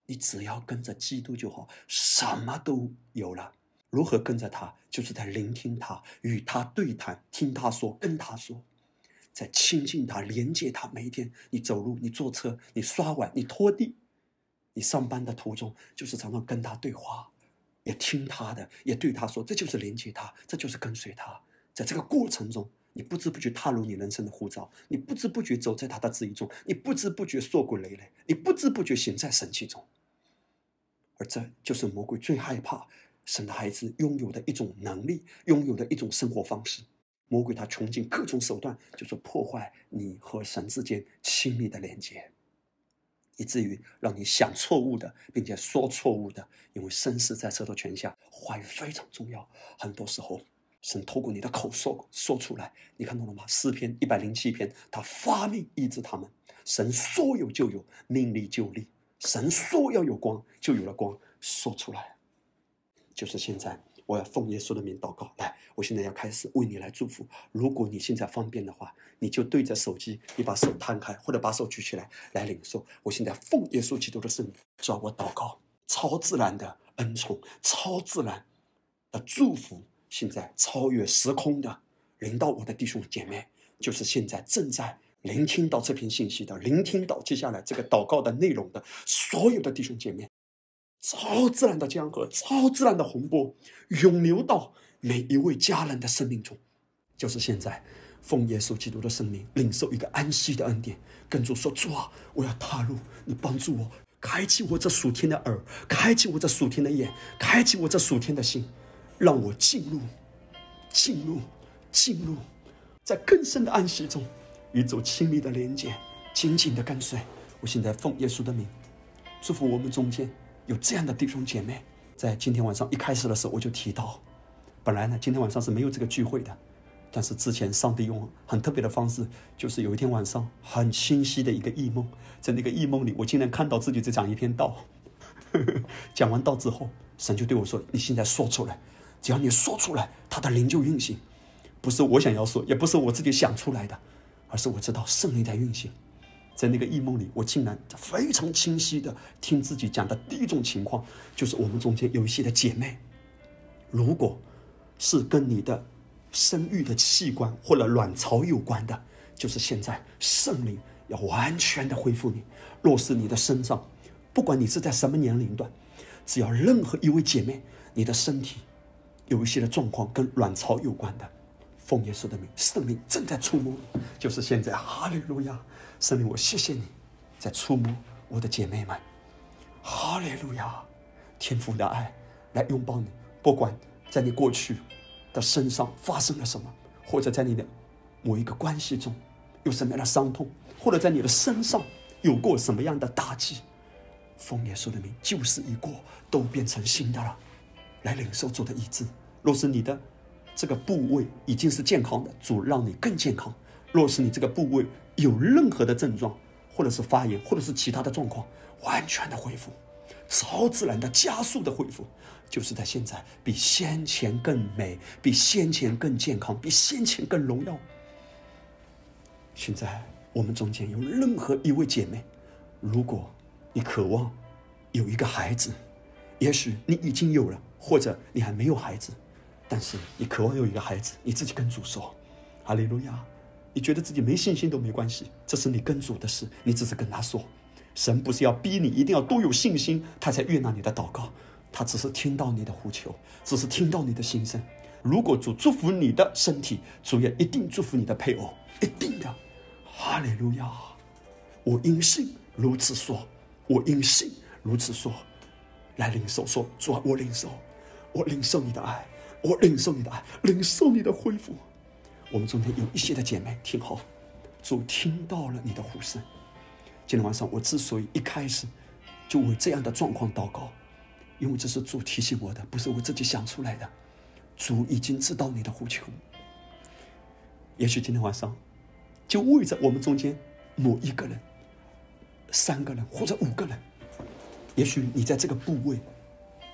你只要跟着基督就好，什么都有了。如何跟着他？就是在聆听他，与他对谈，听他说，跟他说，在亲近他，连接他。每一天，你走路，你坐车，你刷碗，你拖地，你上班的途中，就是常常跟他对话，也听他的，也对他说，这就是连接他，这就是跟随他。在这个过程中，你不知不觉踏入你人生的护照，你不知不觉走在他的旨意中，你不知不觉硕果累累，你不知不觉行在神迹中。而这就是魔鬼最害怕神的孩子拥有的一种能力，拥有的一种生活方式。魔鬼他穷尽各种手段，就是破坏你和神之间亲密的连接，以至于让你想错误的，并且说错误的。因为生死在舌头泉下，话语非常重要。很多时候，神透过你的口说说出来，你看到了吗？诗篇一百零七篇，他发命医治他们。神说有就有，命立就立。神说要有光，就有了光。说出来，就是现在，我要奉耶稣的名祷告。来，我现在要开始为你来祝福。如果你现在方便的话，你就对着手机，你把手摊开，或者把手举起来，来领受。我现在奉耶稣基督的圣名，叫我祷告，超自然的恩宠，超自然的祝福，现在超越时空的临到我的弟兄姐妹，就是现在正在。聆听到这篇信息的，聆听到接下来这个祷告的内容的所有的弟兄姐妹，超自然的江河，超自然的洪波，涌流到每一位家人的生命中，就是现在，奉耶稣基督的圣名，领受一个安息的恩典，跟主说：主啊，我要踏入，你帮助我，开启我这属天的耳，开启我这属天的眼，开启我这属天的心，让我进入，进入，进入，在更深的安息中。与主亲密的连接，紧紧的跟随。我现在奉耶稣的名，祝福我们中间有这样的弟兄姐妹。在今天晚上一开始的时候，我就提到，本来呢今天晚上是没有这个聚会的，但是之前上帝用很特别的方式，就是有一天晚上很清晰的一个异梦，在那个异梦里，我竟然看到自己在讲一篇道。讲完道之后，神就对我说：“你现在说出来，只要你说出来，他的灵就运行。不是我想要说，也不是我自己想出来的。”而是我知道圣灵在运行，在那个异梦里，我竟然非常清晰的听自己讲的第一种情况，就是我们中间有一些的姐妹，如果是跟你的生育的器官或者卵巢有关的，就是现在圣灵要完全的恢复你。若是你的身上，不管你是在什么年龄段，只要任何一位姐妹，你的身体有一些的状况跟卵巢有关的。奉耶稣的名，圣灵正在触摸，就是现在，哈利路亚！圣灵，我谢谢你，在触摸我的姐妹们，哈利路亚！天父的爱来拥抱你，不管在你过去的身上发生了什么，或者在你的某一个关系中有什么样的伤痛，或者在你的身上有过什么样的打击，奉耶稣的名，旧事已过，都变成新的了，来领受主的医治。若是你的。这个部位已经是健康的，主让你更健康。若是你这个部位有任何的症状，或者是发炎，或者是其他的状况，完全的恢复，超自然的加速的恢复，就是在现在比先前更美，比先前更健康，比先前更荣耀。现在我们中间有任何一位姐妹，如果你渴望有一个孩子，也许你已经有了，或者你还没有孩子。但是你渴望有一个孩子，你自己跟主说：“哈利路亚！”你觉得自己没信心都没关系，这是你跟主的事，你只是跟他说。神不是要逼你一定要多有信心，他才悦纳你的祷告，他只是听到你的呼求，只是听到你的心声。如果主祝福你的身体，主也一定祝福你的配偶，一定的。哈利路亚！我因信如此说，我因信如此说，来领受说主，我领受，我领受你的爱，我领受你的爱，领受你的恢复。我们中间有一些的姐妹听好，主听到了你的呼声。今天晚上我之所以一开始就为这样的状况祷告，因为这是主提醒我的，不是我自己想出来的。主已经知道你的呼求。也许今天晚上，就为着我们中间某一个人、三个人或者五个人，也许你在这个部位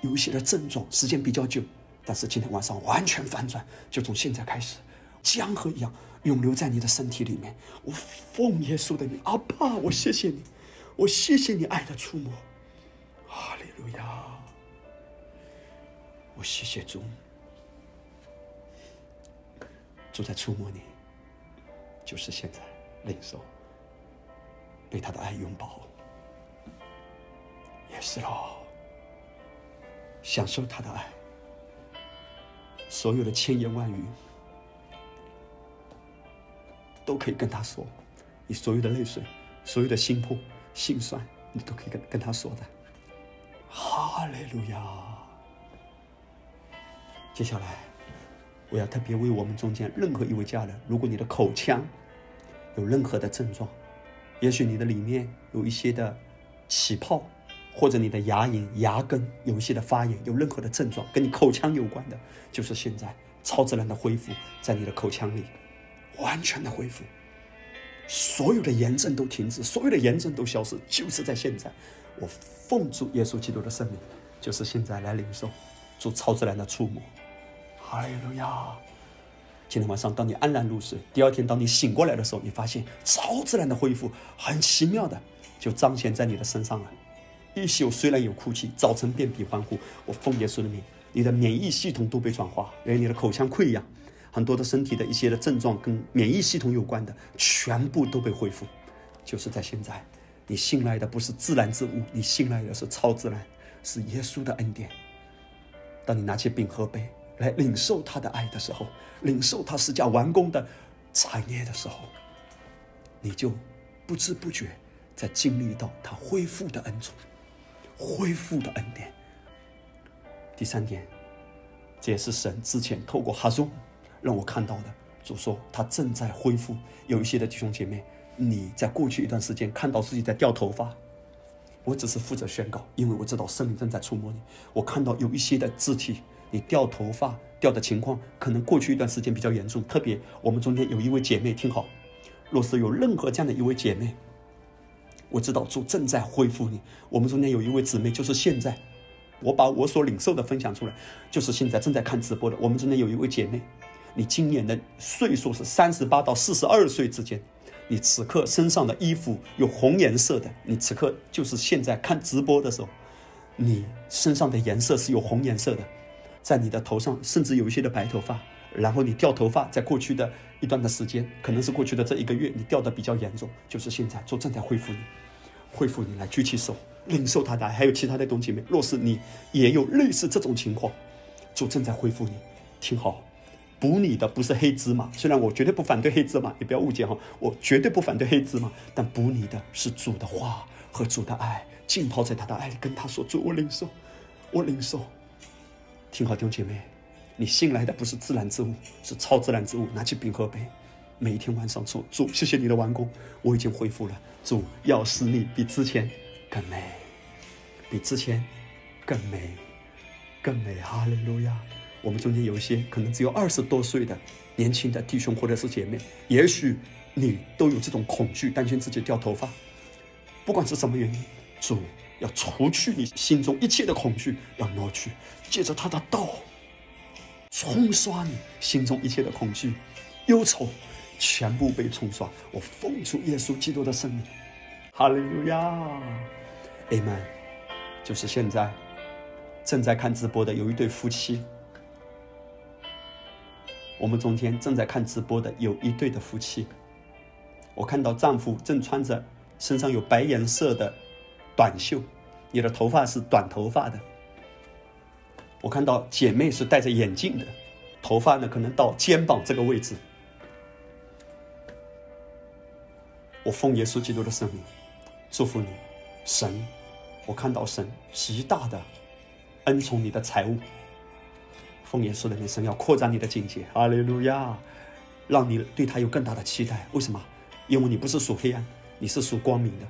有一些的症状，时间比较久，但是今天晚上完全反转，就从现在开始，江河一样涌流在你的身体里面。我奉耶稣的名，阿爸，我谢谢你，我谢谢你爱的触摸。哈利路亚！我谢谢主。主在触摸你，就是现在领受，被他的爱拥抱，也是喽。享受他的爱，所有的千言万语都可以跟他说，你所有的泪水，所有的心痛、心酸，你都可以跟跟他说的。哈利路亚！接下来。我要特别为我们中间任何一位家人，如果你的口腔有任何的症状，也许你的里面有一些的起泡，或者你的牙龈、牙根有一些的发炎，有任何的症状跟你口腔有关的，就是现在超自然的恢复在你的口腔里，完全的恢复，所有的炎症都停止，所有的炎症都消失，就是在现在，我奉主耶稣基督的圣名，就是现在来领受做超自然的触摸。哈利路亚！今天晚上，当你安然入睡，第二天当你醒过来的时候，你发现超自然的恢复，很奇妙的就彰显在你的身上了。一宿虽然有哭泣，早晨遍地欢呼。我奉耶稣的名，你的免疫系统都被转化，连你的口腔溃疡，很多的身体的一些的症状跟免疫系统有关的，全部都被恢复。就是在现在，你信赖的不是自然之物，你信赖的是超自然，是耶稣的恩典。当你拿起饼和杯。来领受他的爱的时候，领受他施加完工的产业的时候，你就不知不觉在经历到他恢复的恩宠、恢复的恩典。第三点，这也是神之前透过哈松让我看到的。主说他正在恢复。有一些的弟兄姐妹，你在过去一段时间看到自己在掉头发，我只是负责宣告，因为我知道圣灵正在触摸你。我看到有一些的肢体。你掉头发掉的情况，可能过去一段时间比较严重。特别我们中间有一位姐妹，听好，若是有任何这样的一位姐妹，我知道主正在恢复你。我们中间有一位姊妹，就是现在，我把我所领受的分享出来，就是现在正在看直播的。我们中间有一位姐妹，你今年的岁数是三十八到四十二岁之间，你此刻身上的衣服有红颜色的，你此刻就是现在看直播的时候，你身上的颜色是有红颜色的。在你的头上，甚至有一些的白头发，然后你掉头发，在过去的一段的时间，可能是过去的这一个月，你掉的比较严重，就是现在做正在恢复你，恢复你来举起手，领受他的爱，还有其他的东西没？若是你也有类似这种情况，主正在恢复你，听好，补你的不是黑芝麻，虽然我绝对不反对黑芝麻，你不要误解哈，我绝对不反对黑芝麻，但补你的是主的话和主的爱，浸泡在他的爱里，跟他说主，我领受，我领受。听好，弟兄姐妹，你信赖的不是自然之物，是超自然之物。拿起饼和杯，每一天晚上说：“主，谢谢你的完工，我已经恢复了。主要使你比之前更美，比之前更美，更美。”哈利路亚！我们中间有一些可能只有二十多岁的年轻的弟兄或者是姐妹，也许你都有这种恐惧，担心自己掉头发。不管是什么原因，主。要除去你心中一切的恐惧，要挪去，借着他的道冲刷你心中一切的恐惧、忧愁，全部被冲刷。我奉出耶稣基督的圣名，哈利路亚，阿门。就是现在正在看直播的有一对夫妻，我们中间正在看直播的有一对的夫妻，我看到丈夫正穿着身上有白颜色的。短袖，你的头发是短头发的。我看到姐妹是戴着眼镜的，头发呢可能到肩膀这个位置。我奉耶稣基督的圣名，祝福你，神，我看到神极大的恩宠你的财物。奉耶稣的名，神要扩展你的境界，哈利路亚，让你对他有更大的期待。为什么？因为你不是属黑暗，你是属光明的。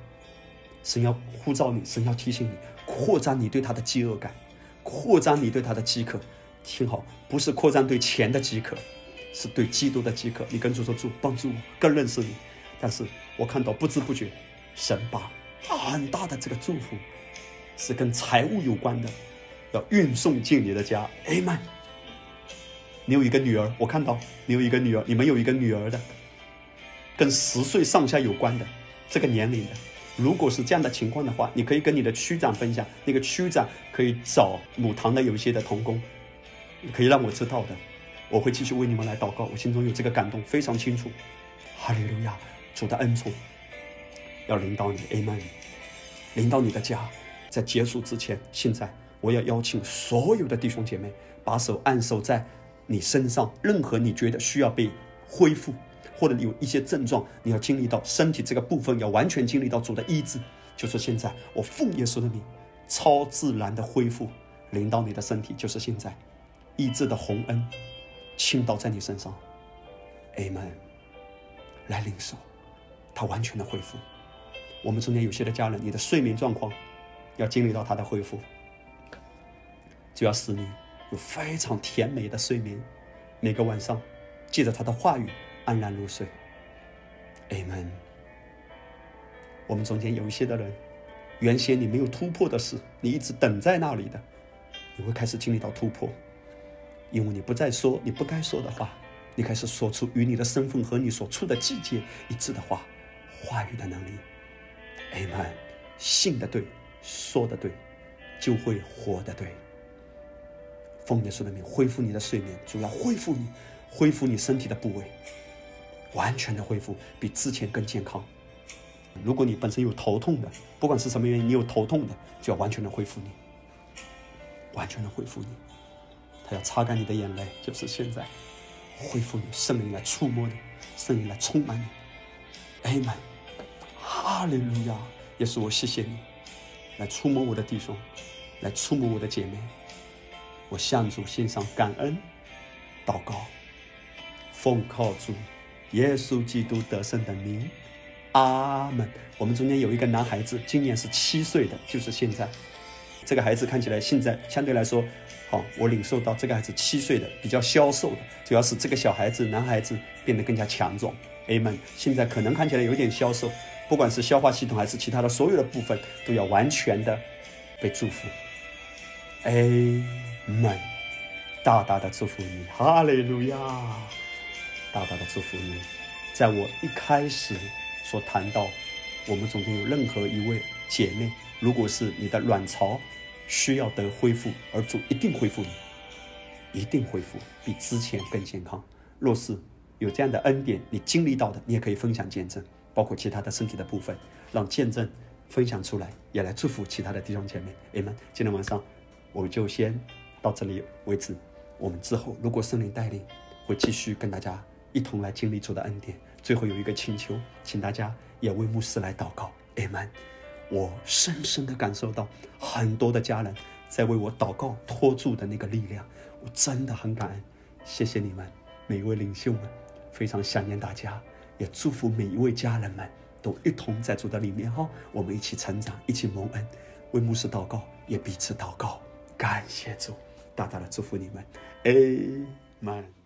神要呼召你，神要提醒你，扩展你对他的饥饿感。扩张你对他的饥渴，听好，不是扩张对钱的饥渴，是对基督的饥渴。你跟主说主帮助我更认识你。但是我看到不知不觉，神把很大的这个祝福，是跟财务有关的，要运送进你的家。哎妈，你有一个女儿，我看到你有一个女儿，你们有一个女儿的，跟十岁上下有关的这个年龄的。如果是这样的情况的话，你可以跟你的区长分享，那个区长可以找母堂的有一些的童工，可以让我知道的，我会继续为你们来祷告。我心中有这个感动，非常清楚。哈利路亚，主的恩宠要领导你，Amen，领导你的家。在结束之前，现在我要邀请所有的弟兄姐妹，把手按手在你身上，任何你觉得需要被恢复。或者有一些症状，你要经历到身体这个部分要完全经历到主的医治，就是现在我奉耶稣的名，超自然的恢复临到你的身体，就是现在，医治的洪恩倾倒在你身上，Amen，来领受，他完全的恢复。我们中间有些的家人，你的睡眠状况要经历到他的恢复，就要使你有非常甜美的睡眠，每个晚上借着他的话语。安然入睡，Amen。我们中间有一些的人，原先你没有突破的事，你一直等在那里的，你会开始经历到突破，因为你不再说你不该说的话，你开始说出与你的身份和你所处的季节一致的话，话语的能力，Amen。信的对，说的对，就会活的对。奉耶稣的名，恢复你的睡眠，主要恢复你，恢复你身体的部位。完全的恢复比之前更健康。如果你本身有头痛的，不管是什么原因，你有头痛的，就要完全的恢复你，完全的恢复你。他要擦干你的眼泪，就是现在恢复你，圣灵来触摸你，圣灵来充满你。哎们，哈利路亚！也是我谢谢你，来触摸我的弟兄，来触摸我的姐妹。我向主献上感恩，祷告，奉靠主。耶稣基督得胜的名，阿门。我们中间有一个男孩子，今年是七岁的，就是现在。这个孩子看起来现在相对来说，好，我领受到这个孩子七岁的比较消瘦的，主要是这个小孩子男孩子变得更加强壮。阿门。现在可能看起来有点消瘦，不管是消化系统还是其他的所有的部分，都要完全的被祝福。阿门。大大的祝福你，哈利路亚。大大的祝福你，在我一开始所谈到，我们中间有任何一位姐妹，如果是你的卵巢需要得恢复，而主一定恢复你，一定恢复，比之前更健康。若是有这样的恩典，你经历到的，你也可以分享见证，包括其他的身体的部分，让见证分享出来，也来祝福其他的弟兄姐妹。你们今天晚上我就先到这里为止，我们之后如果圣灵带领，会继续跟大家。一同来经历主的恩典。最后有一个请求，请大家也为牧师来祷告。阿门。我深深的感受到很多的家人在为我祷告托住的那个力量，我真的很感恩。谢谢你们每一位领袖们，非常想念大家，也祝福每一位家人们都一同在主的里面哈，我们一起成长，一起蒙恩。为牧师祷告，也彼此祷告。感谢主，大大的祝福你们。阿门。